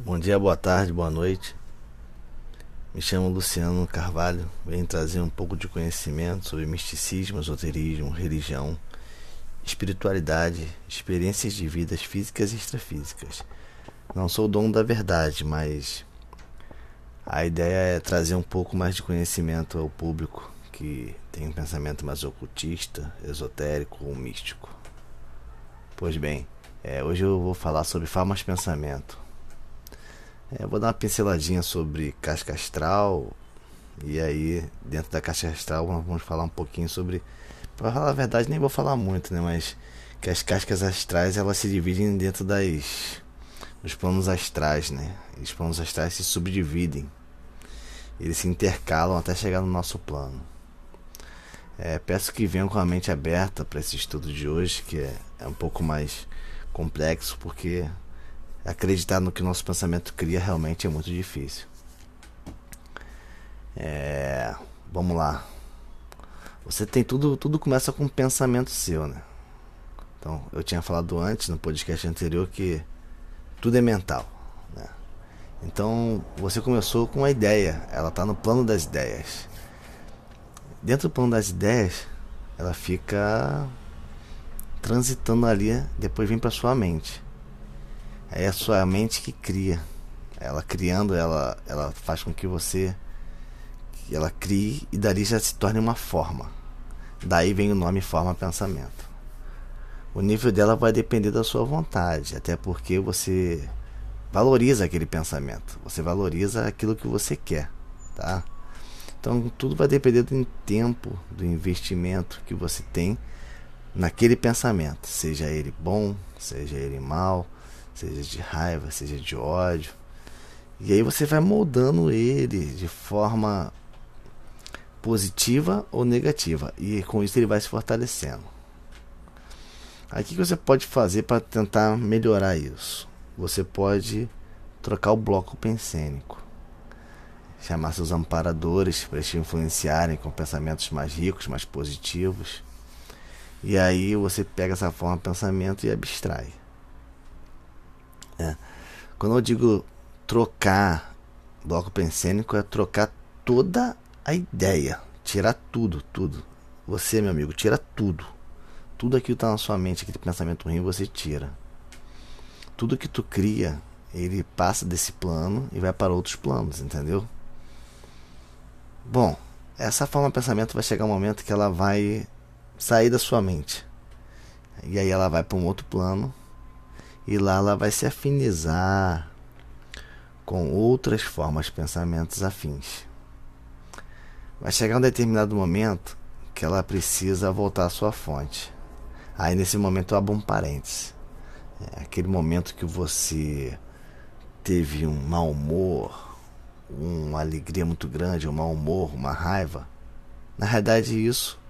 Bom dia, boa tarde, boa noite. Me chamo Luciano Carvalho, venho trazer um pouco de conhecimento sobre misticismo, esoterismo, religião, espiritualidade, experiências de vidas físicas e extrafísicas. Não sou o dono da verdade, mas a ideia é trazer um pouco mais de conhecimento ao público que tem um pensamento mais ocultista, esotérico ou místico. Pois bem, é, hoje eu vou falar sobre formas de pensamento. É, vou dar uma pinceladinha sobre casca astral. E aí, dentro da casca astral, vamos falar um pouquinho sobre. Para falar a verdade, nem vou falar muito, né? Mas que as cascas astrais elas se dividem dentro das dos planos astrais, né? E os planos astrais se subdividem. Eles se intercalam até chegar no nosso plano. É, peço que venham com a mente aberta para esse estudo de hoje, que é, é um pouco mais complexo, porque acreditar no que nosso pensamento cria realmente é muito difícil. É, vamos lá. Você tem tudo, tudo começa com um pensamento seu, né? Então, eu tinha falado antes no podcast anterior que tudo é mental, né? Então, você começou com uma ideia, ela está no plano das ideias dentro do plano das ideias, ela fica transitando ali, depois vem para sua mente. É a sua mente que cria. Ela criando, ela, ela faz com que você ela crie e dali já se torne uma forma. Daí vem o nome forma pensamento. O nível dela vai depender da sua vontade, até porque você valoriza aquele pensamento, você valoriza aquilo que você quer, tá? Então tudo vai depender do tempo, do investimento que você tem naquele pensamento, seja ele bom, seja ele mal, seja de raiva, seja de ódio. E aí você vai moldando ele de forma positiva ou negativa, e com isso ele vai se fortalecendo. O que você pode fazer para tentar melhorar isso? Você pode trocar o bloco pensênico chamar seus amparadores para te influenciarem com pensamentos mais ricos, mais positivos. E aí você pega essa forma de pensamento e abstrai. É. Quando eu digo trocar bloco pensênico, é trocar toda a ideia, tirar tudo, tudo. Você, meu amigo, tira tudo. Tudo aquilo que está na sua mente, aquele pensamento ruim, você tira. Tudo que tu cria, ele passa desse plano e vai para outros planos, entendeu? Bom, essa forma de pensamento vai chegar um momento que ela vai sair da sua mente. E aí ela vai para um outro plano. E lá ela vai se afinizar com outras formas pensamentos afins. Vai chegar um determinado momento que ela precisa voltar à sua fonte. Aí nesse momento eu abro um parênteses. É aquele momento que você teve um mau humor, uma alegria muito grande, um mau humor, uma raiva. Na realidade, isso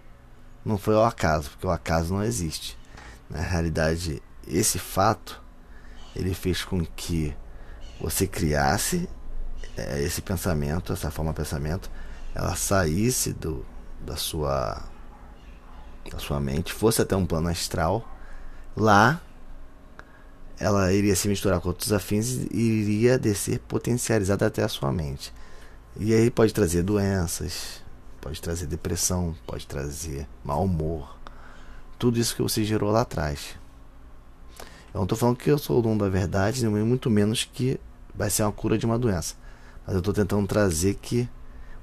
não foi ao acaso, porque o acaso não existe. Na realidade, esse fato ele fez com que você criasse é, esse pensamento, essa forma de pensamento, ela saísse do, da sua da sua mente, fosse até um plano astral, lá ela iria se misturar com outros afins e iria descer potencializada até a sua mente. E aí pode trazer doenças, pode trazer depressão, pode trazer mau humor. Tudo isso que você gerou lá atrás. Eu não estou falando que eu sou o dono da verdade, nem muito menos que vai ser uma cura de uma doença. Mas eu estou tentando trazer que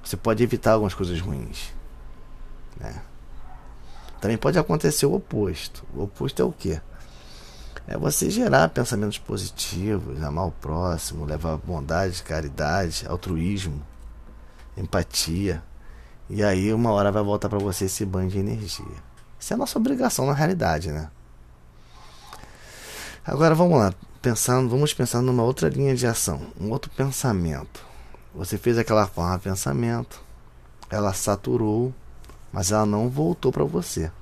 você pode evitar algumas coisas ruins. Né? Também pode acontecer o oposto. O oposto é o quê? é você gerar pensamentos positivos, amar o próximo, levar bondade, caridade, altruísmo, empatia. E aí uma hora vai voltar para você esse banho de energia. Isso é a nossa obrigação na realidade, né? Agora vamos lá, pensando, vamos pensar numa outra linha de ação, um outro pensamento. Você fez aquela forma de pensamento, ela saturou, mas ela não voltou para você.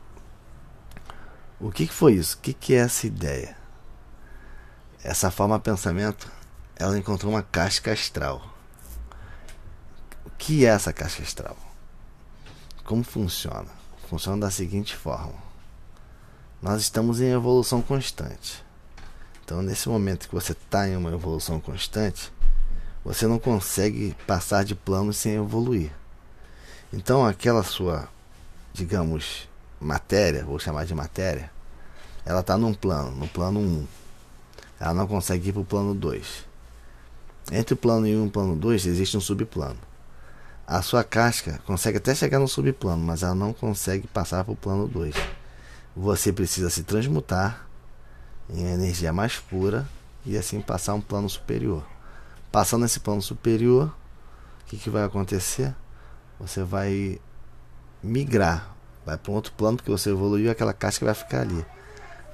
O que, que foi isso? O que, que é essa ideia? Essa forma de pensamento, ela encontrou uma casca astral. O que é essa casca astral? Como funciona? Funciona da seguinte forma: nós estamos em evolução constante. Então, nesse momento que você está em uma evolução constante, você não consegue passar de plano sem evoluir. Então, aquela sua, digamos, matéria, vou chamar de matéria, ela está num plano, no plano 1. Ela não consegue ir para o plano 2. Entre o plano 1 e o plano 2 existe um subplano. A sua casca consegue até chegar no subplano, mas ela não consegue passar para o plano 2. Você precisa se transmutar em energia mais pura e assim passar um plano superior. Passando esse plano superior, o que, que vai acontecer? Você vai migrar, vai para um outro plano porque você evoluiu, aquela casca vai ficar ali.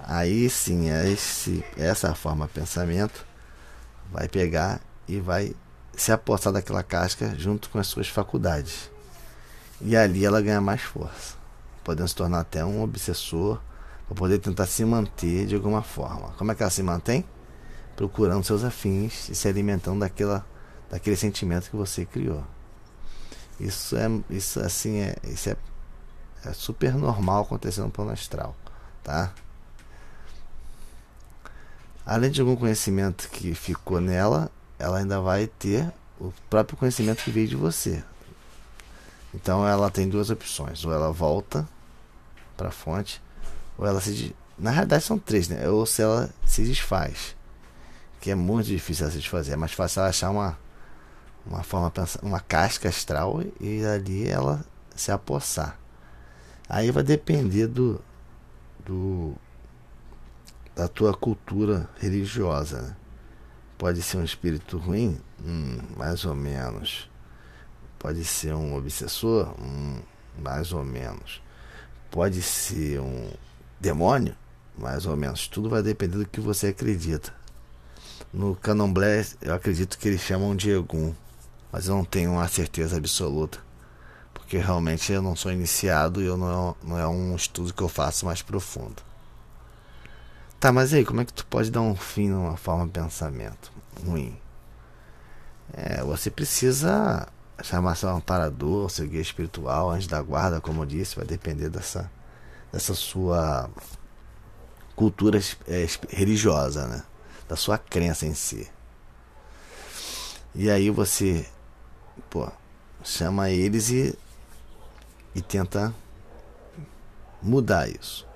Aí sim, esse, essa forma de pensamento vai pegar e vai se apossar daquela casca junto com as suas faculdades. E ali ela ganha mais força, podendo se tornar até um obsessor, para poder tentar se manter de alguma forma. Como é que ela se mantém? Procurando seus afins e se alimentando daquela, daquele sentimento que você criou. Isso é, isso assim é, isso é, é super normal acontecendo no plano astral, tá? Além de algum conhecimento que ficou nela, ela ainda vai ter o próprio conhecimento que veio de você. Então ela tem duas opções: ou ela volta para a fonte, ou ela se. Na realidade são três, né? Ou se ela se desfaz. Que é muito difícil ela se desfazer. É mais fácil ela achar uma, uma forma, uma casca astral e ali ela se apossar. Aí vai depender do, do da tua cultura religiosa. Né? Pode ser um espírito ruim? Hum, mais ou menos. Pode ser um obsessor? Hum, mais ou menos. Pode ser um demônio? Mais ou menos. Tudo vai depender do que você acredita. No candomblé, eu acredito que eles chamam de Egum, mas eu não tenho uma certeza absoluta. Porque realmente eu não sou iniciado e eu não, não é um estudo que eu faço mais profundo. Tá, mas aí, como é que tu pode dar um fim numa forma de pensamento ruim? É, você precisa chamar seu amparador, seu guia espiritual, anjo da guarda, como eu disse, vai depender dessa, dessa sua cultura é, religiosa, né? Da sua crença em si. E aí você, pô, chama eles e, e tenta mudar isso.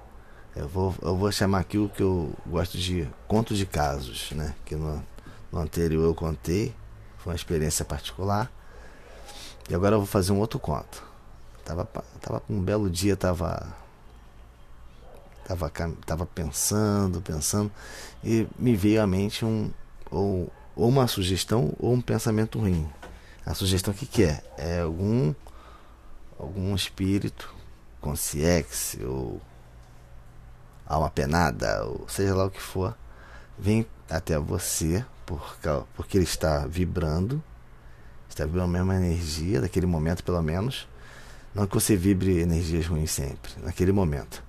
Eu vou, eu vou chamar aqui o que eu gosto de contos de casos, né? Que no, no anterior eu contei, foi uma experiência particular. E agora eu vou fazer um outro conto. Tava, tava um belo dia, tava, tava, tava pensando, pensando, e me veio à mente um, ou, ou uma sugestão ou um pensamento ruim. A sugestão que, que é? É algum, algum espírito, consciência ou alma penada, ou seja lá o que for, vem até você por, porque ele está vibrando, está vibrando a mesma energia daquele momento, pelo menos. Não que você vibre energias ruins sempre, naquele momento.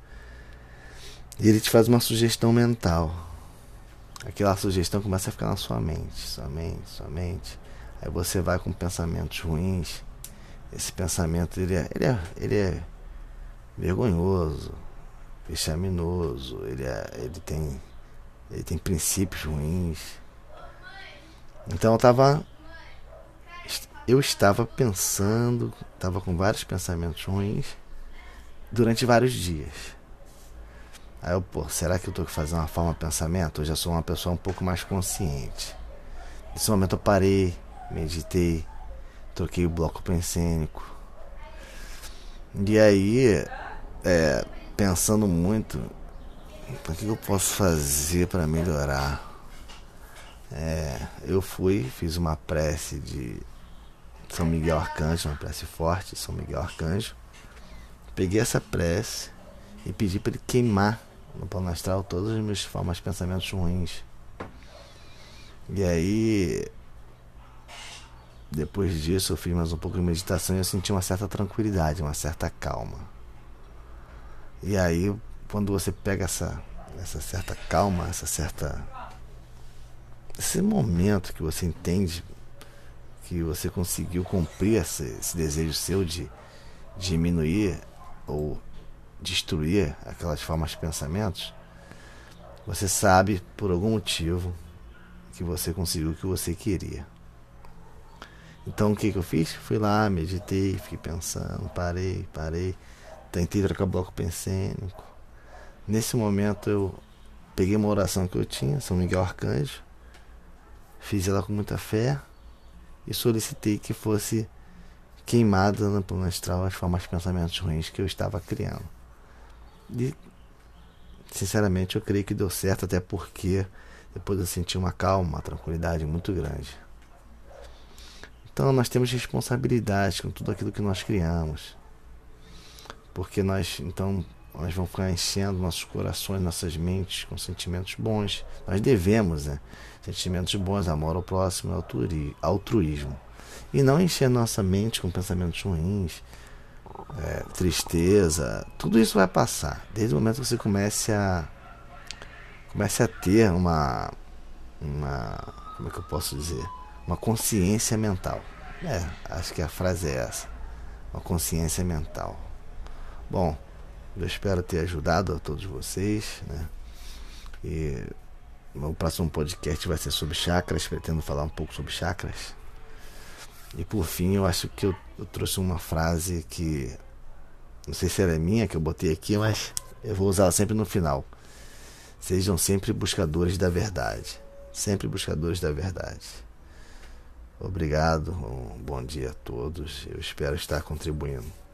E ele te faz uma sugestão mental. Aquela sugestão começa a ficar na sua mente, sua mente, sua mente. Aí você vai com pensamentos ruins. Esse pensamento ele é, ele é, ele é vergonhoso, vexaminoso, ele, é, ele, tem, ele tem princípios ruins. Então eu estava eu estava pensando, estava com vários pensamentos ruins durante vários dias. Aí eu, pô, será que eu estou fazendo uma forma de pensamento? Eu já sou uma pessoa um pouco mais consciente. Nesse momento eu parei, meditei, troquei o bloco pensênico. E aí, é, pensando muito o que eu posso fazer para melhorar. É, eu fui, fiz uma prece de São Miguel Arcanjo, uma prece forte, São Miguel Arcanjo. Peguei essa prece e pedi para ele queimar no plano astral todas as minhas formas, pensamentos ruins. E aí, depois disso, eu fiz mais um pouco de meditação e eu senti uma certa tranquilidade, uma certa calma. E aí, quando você pega essa, essa certa calma, essa certa. Esse momento que você entende que você conseguiu cumprir esse, esse desejo seu de diminuir ou destruir aquelas formas de pensamentos, Você sabe por algum motivo que você conseguiu o que você queria. Então o que, que eu fiz? Fui lá, meditei, fiquei pensando, parei, parei, tentei trocar bloco pensênico. Nesse momento eu peguei uma oração que eu tinha, São Miguel Arcanjo, fiz ela com muita fé e solicitei que fosse queimada no plano astral as formas de pensamentos ruins que eu estava criando. E, sinceramente, eu creio que deu certo, até porque depois eu senti uma calma, uma tranquilidade muito grande. Então, nós temos responsabilidade com tudo aquilo que nós criamos. Porque nós, então, nós vamos ficar enchendo nossos corações, nossas mentes com sentimentos bons. Nós devemos, né? Sentimentos bons, amor ao próximo, altruísmo e não encher nossa mente com pensamentos ruins, é, tristeza, tudo isso vai passar. Desde o momento que você comece a comece a ter uma uma como é que eu posso dizer, uma consciência mental. É, acho que a frase é essa, uma consciência mental. Bom, eu espero ter ajudado a todos vocês, né? E o próximo podcast vai ser sobre chakras, pretendo falar um pouco sobre chakras. E por fim, eu acho que eu, eu trouxe uma frase que não sei se ela é minha que eu botei aqui, mas eu vou usá-la sempre no final. Sejam sempre buscadores da verdade. Sempre buscadores da verdade. Obrigado, um bom dia a todos. Eu espero estar contribuindo.